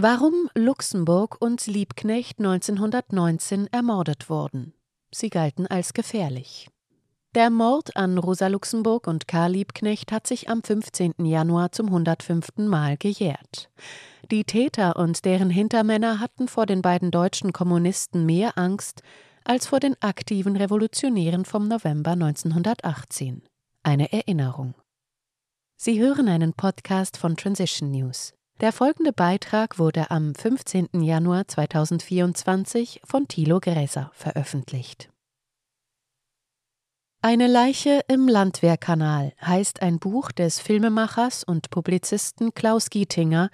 Warum Luxemburg und Liebknecht 1919 ermordet wurden. Sie galten als gefährlich. Der Mord an Rosa Luxemburg und Karl Liebknecht hat sich am 15. Januar zum 105. Mal gejährt. Die Täter und deren Hintermänner hatten vor den beiden deutschen Kommunisten mehr Angst als vor den aktiven Revolutionären vom November 1918. Eine Erinnerung. Sie hören einen Podcast von Transition News. Der folgende Beitrag wurde am 15. Januar 2024 von Thilo Gräser veröffentlicht. Eine Leiche im Landwehrkanal heißt ein Buch des Filmemachers und Publizisten Klaus Gietinger,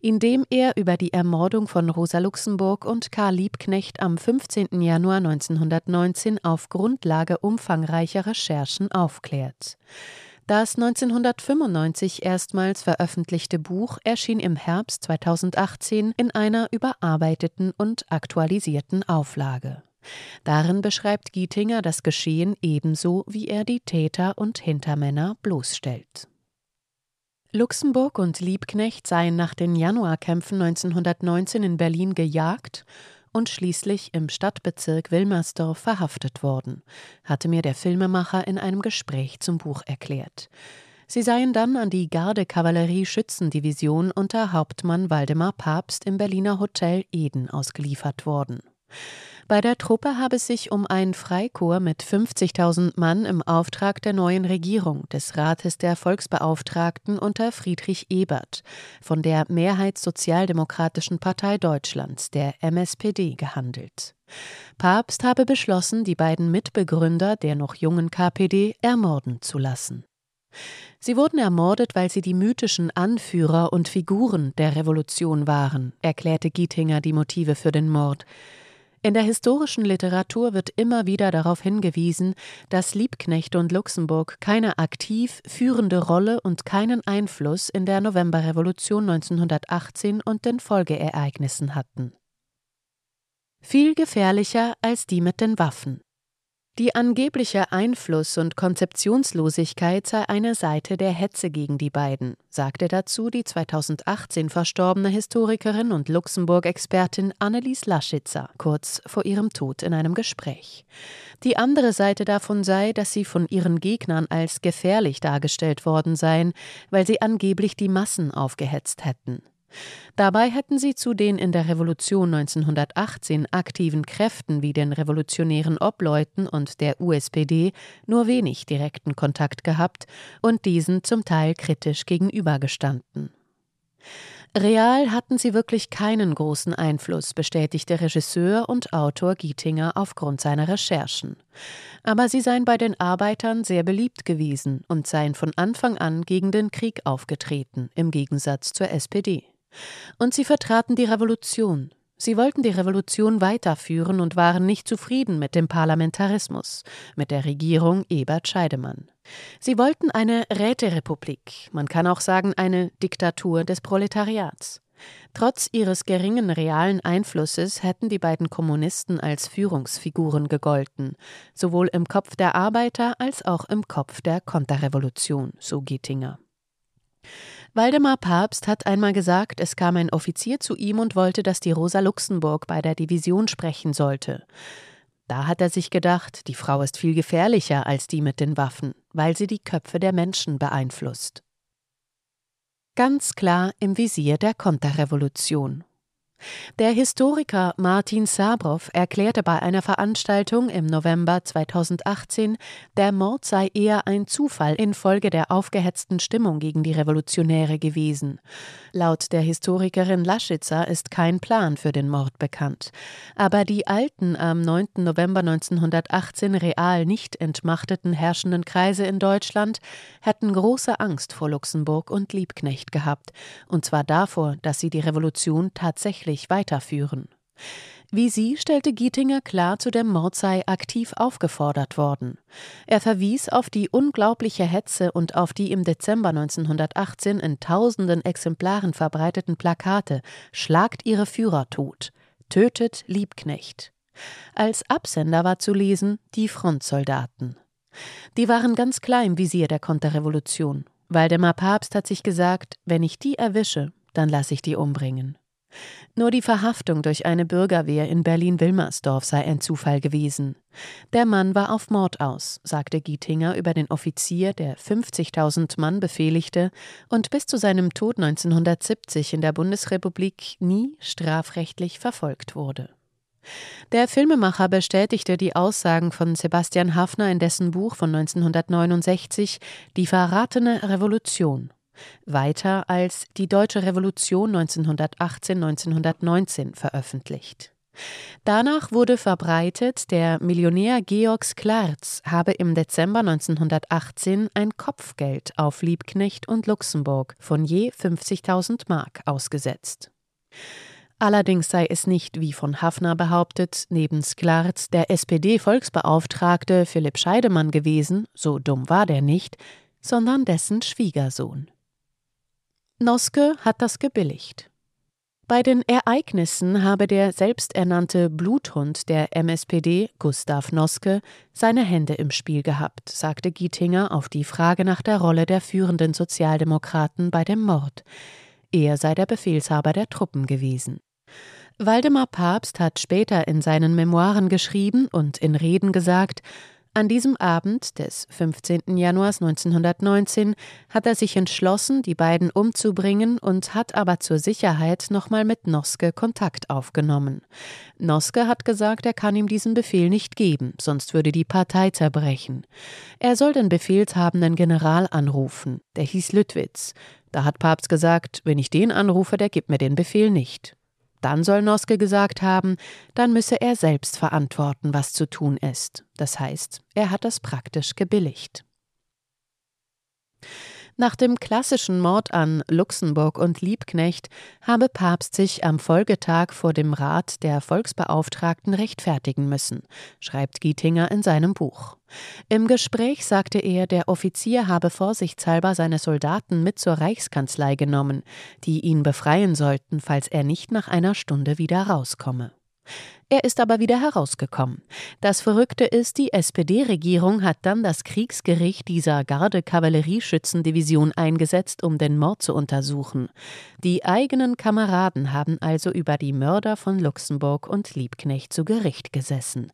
in dem er über die Ermordung von Rosa Luxemburg und Karl Liebknecht am 15. Januar 1919 auf Grundlage umfangreicher Recherchen aufklärt. Das 1995 erstmals veröffentlichte Buch erschien im Herbst 2018 in einer überarbeiteten und aktualisierten Auflage. Darin beschreibt Gietinger das Geschehen ebenso, wie er die Täter und Hintermänner bloßstellt. Luxemburg und Liebknecht seien nach den Januarkämpfen 1919 in Berlin gejagt und schließlich im Stadtbezirk Wilmersdorf verhaftet worden, hatte mir der Filmemacher in einem Gespräch zum Buch erklärt. Sie seien dann an die Garde-Kavallerie-Schützendivision unter Hauptmann Waldemar Papst im Berliner Hotel Eden ausgeliefert worden. Bei der Truppe habe es sich um ein Freikorps mit 50.000 Mann im Auftrag der neuen Regierung des Rates der Volksbeauftragten unter Friedrich Ebert von der Mehrheitssozialdemokratischen Partei Deutschlands, der MSPD, gehandelt. Papst habe beschlossen, die beiden Mitbegründer der noch jungen KPD ermorden zu lassen. Sie wurden ermordet, weil sie die mythischen Anführer und Figuren der Revolution waren, erklärte Gietinger die Motive für den Mord. In der historischen Literatur wird immer wieder darauf hingewiesen, dass Liebknecht und Luxemburg keine aktiv führende Rolle und keinen Einfluss in der Novemberrevolution 1918 und den Folgeereignissen hatten. Viel gefährlicher als die mit den Waffen. Die angebliche Einfluss- und Konzeptionslosigkeit sei eine Seite der Hetze gegen die beiden, sagte dazu die 2018 verstorbene Historikerin und Luxemburg-Expertin Annelies Laschitzer kurz vor ihrem Tod in einem Gespräch. Die andere Seite davon sei, dass sie von ihren Gegnern als gefährlich dargestellt worden seien, weil sie angeblich die Massen aufgehetzt hätten. Dabei hätten sie zu den in der Revolution 1918 aktiven Kräften wie den revolutionären Obleuten und der USPD nur wenig direkten Kontakt gehabt und diesen zum Teil kritisch gegenübergestanden. Real hatten sie wirklich keinen großen Einfluss, bestätigte Regisseur und Autor Gietinger aufgrund seiner Recherchen. Aber sie seien bei den Arbeitern sehr beliebt gewesen und seien von Anfang an gegen den Krieg aufgetreten, im Gegensatz zur SPD. Und sie vertraten die Revolution. Sie wollten die Revolution weiterführen und waren nicht zufrieden mit dem Parlamentarismus, mit der Regierung Ebert Scheidemann. Sie wollten eine Räterepublik, man kann auch sagen eine Diktatur des Proletariats. Trotz ihres geringen realen Einflusses hätten die beiden Kommunisten als Führungsfiguren gegolten, sowohl im Kopf der Arbeiter als auch im Kopf der Konterrevolution, so Gietinger. Waldemar Papst hat einmal gesagt, es kam ein Offizier zu ihm und wollte, dass die Rosa Luxemburg bei der Division sprechen sollte. Da hat er sich gedacht, die Frau ist viel gefährlicher als die mit den Waffen, weil sie die Köpfe der Menschen beeinflusst. Ganz klar im Visier der Konterrevolution. Der Historiker Martin Sabrow erklärte bei einer Veranstaltung im November 2018, der Mord sei eher ein Zufall infolge der aufgehetzten Stimmung gegen die Revolutionäre gewesen. Laut der Historikerin Laschitzer ist kein Plan für den Mord bekannt. Aber die alten am 9. November 1918 real nicht entmachteten herrschenden Kreise in Deutschland hätten große Angst vor Luxemburg und Liebknecht gehabt, und zwar davor, dass sie die Revolution tatsächlich tatsächlich weiterführen. Wie sie stellte Gietinger klar, zu dem Mord sei aktiv aufgefordert worden. Er verwies auf die unglaubliche Hetze und auf die im Dezember 1918 in tausenden Exemplaren verbreiteten Plakate Schlagt ihre Führer tot, tötet Liebknecht. Als Absender war zu lesen die Frontsoldaten. Die waren ganz klar im Visier der Konterrevolution. Waldemar Papst hat sich gesagt, wenn ich die erwische, dann lasse ich die umbringen. Nur die Verhaftung durch eine Bürgerwehr in Berlin-Wilmersdorf sei ein Zufall gewesen. Der Mann war auf Mord aus, sagte Gietinger über den Offizier, der 50.000 Mann befehligte und bis zu seinem Tod 1970 in der Bundesrepublik nie strafrechtlich verfolgt wurde. Der Filmemacher bestätigte die Aussagen von Sebastian Hafner in dessen Buch von 1969 Die verratene Revolution weiter als Die Deutsche Revolution 1918-1919 veröffentlicht. Danach wurde verbreitet, der Millionär Georg Sklarz habe im Dezember 1918 ein Kopfgeld auf Liebknecht und Luxemburg von je 50.000 Mark ausgesetzt. Allerdings sei es nicht, wie von Hafner behauptet, neben Sklarz der SPD-Volksbeauftragte Philipp Scheidemann gewesen, so dumm war der nicht, sondern dessen Schwiegersohn. Noske hat das gebilligt. Bei den Ereignissen habe der selbsternannte Bluthund der MSPD, Gustav Noske, seine Hände im Spiel gehabt, sagte Gietinger auf die Frage nach der Rolle der führenden Sozialdemokraten bei dem Mord. Er sei der Befehlshaber der Truppen gewesen. Waldemar Papst hat später in seinen Memoiren geschrieben und in Reden gesagt, an diesem Abend des 15. Januars 1919 hat er sich entschlossen, die beiden umzubringen und hat aber zur Sicherheit nochmal mit Noske Kontakt aufgenommen. Noske hat gesagt, er kann ihm diesen Befehl nicht geben, sonst würde die Partei zerbrechen. Er soll den befehlshabenden General anrufen, der hieß Lüttwitz. Da hat Papst gesagt, wenn ich den anrufe, der gibt mir den Befehl nicht. Dann soll Noske gesagt haben, dann müsse er selbst verantworten, was zu tun ist. Das heißt, er hat das praktisch gebilligt. Nach dem klassischen Mord an Luxemburg und Liebknecht habe Papst sich am Folgetag vor dem Rat der Volksbeauftragten rechtfertigen müssen, schreibt Gietinger in seinem Buch. Im Gespräch sagte er, der Offizier habe vorsichtshalber seine Soldaten mit zur Reichskanzlei genommen, die ihn befreien sollten, falls er nicht nach einer Stunde wieder rauskomme. Er ist aber wieder herausgekommen. Das Verrückte ist, die SPD-Regierung hat dann das Kriegsgericht dieser Garde-Kavallerieschützendivision eingesetzt, um den Mord zu untersuchen. Die eigenen Kameraden haben also über die Mörder von Luxemburg und Liebknecht zu Gericht gesessen.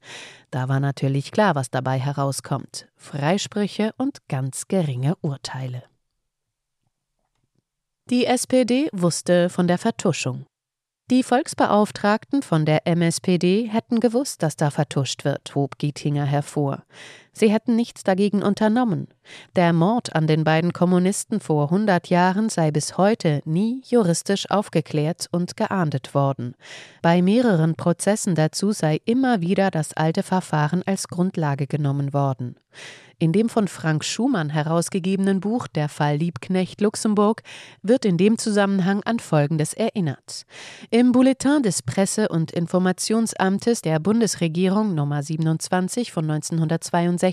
Da war natürlich klar, was dabei herauskommt. Freisprüche und ganz geringe Urteile. Die SPD wusste von der Vertuschung. Die Volksbeauftragten von der MSPD hätten gewusst, dass da vertuscht wird, hob Gietinger hervor. Sie hätten nichts dagegen unternommen. Der Mord an den beiden Kommunisten vor hundert Jahren sei bis heute nie juristisch aufgeklärt und geahndet worden. Bei mehreren Prozessen dazu sei immer wieder das alte Verfahren als Grundlage genommen worden. In dem von Frank Schumann herausgegebenen Buch Der Fall Liebknecht Luxemburg wird in dem Zusammenhang an Folgendes erinnert. Im Bulletin des Presse- und Informationsamtes der Bundesregierung Nummer 27 von 1962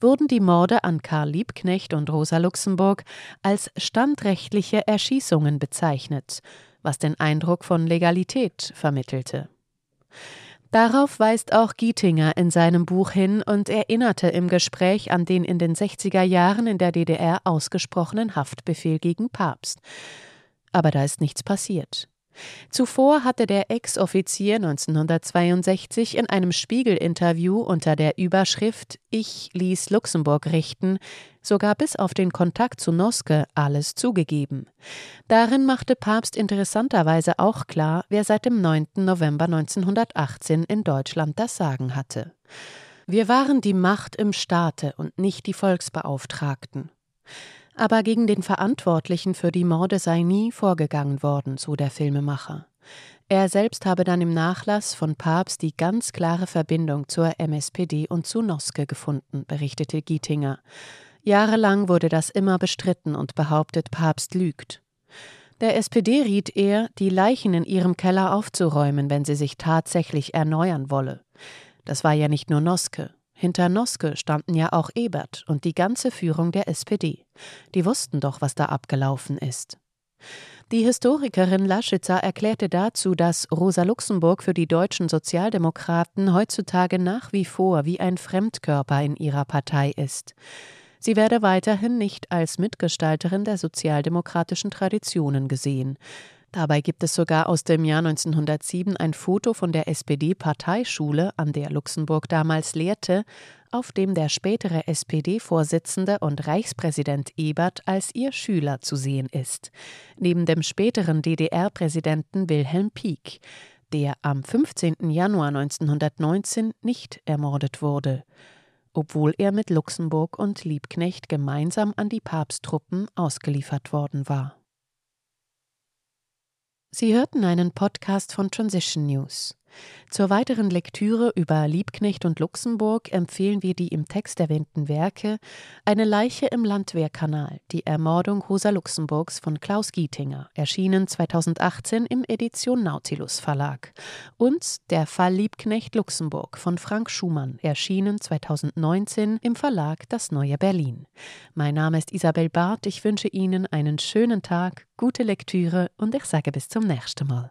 wurden die Morde an Karl Liebknecht und Rosa Luxemburg als standrechtliche Erschießungen bezeichnet, was den Eindruck von Legalität vermittelte. Darauf weist auch Gietinger in seinem Buch hin und erinnerte im Gespräch an den in den 60er Jahren in der DDR ausgesprochenen Haftbefehl gegen Papst. Aber da ist nichts passiert. Zuvor hatte der Ex-Offizier 1962 in einem Spiegel-Interview unter der Überschrift Ich ließ Luxemburg richten sogar bis auf den Kontakt zu Noske alles zugegeben. Darin machte Papst interessanterweise auch klar, wer seit dem 9. November 1918 in Deutschland das Sagen hatte. Wir waren die Macht im Staate und nicht die Volksbeauftragten. Aber gegen den Verantwortlichen für die Morde sei nie vorgegangen worden, so der Filmemacher. Er selbst habe dann im Nachlass von Papst die ganz klare Verbindung zur MSPD und zu Noske gefunden, berichtete Gietinger. Jahrelang wurde das immer bestritten und behauptet, Papst lügt. Der SPD riet er, die Leichen in ihrem Keller aufzuräumen, wenn sie sich tatsächlich erneuern wolle. Das war ja nicht nur Noske. Hinter Noske standen ja auch Ebert und die ganze Führung der SPD. Die wussten doch, was da abgelaufen ist. Die Historikerin Laschitzer erklärte dazu, dass Rosa Luxemburg für die deutschen Sozialdemokraten heutzutage nach wie vor wie ein Fremdkörper in ihrer Partei ist. Sie werde weiterhin nicht als Mitgestalterin der sozialdemokratischen Traditionen gesehen. Dabei gibt es sogar aus dem Jahr 1907 ein Foto von der SPD-Parteischule, an der Luxemburg damals lehrte, auf dem der spätere SPD-Vorsitzende und Reichspräsident Ebert als ihr Schüler zu sehen ist, neben dem späteren DDR-Präsidenten Wilhelm Pieck, der am 15. Januar 1919 nicht ermordet wurde, obwohl er mit Luxemburg und Liebknecht gemeinsam an die Papsttruppen ausgeliefert worden war. Sie hörten einen Podcast von Transition News. Zur weiteren Lektüre über Liebknecht und Luxemburg empfehlen wir die im Text erwähnten Werke Eine Leiche im Landwehrkanal, die Ermordung Rosa Luxemburgs von Klaus Gietinger, erschienen 2018 im Edition Nautilus Verlag, und Der Fall Liebknecht Luxemburg von Frank Schumann, erschienen 2019 im Verlag Das Neue Berlin. Mein Name ist Isabel Barth, ich wünsche Ihnen einen schönen Tag, gute Lektüre und ich sage bis zum nächsten Mal.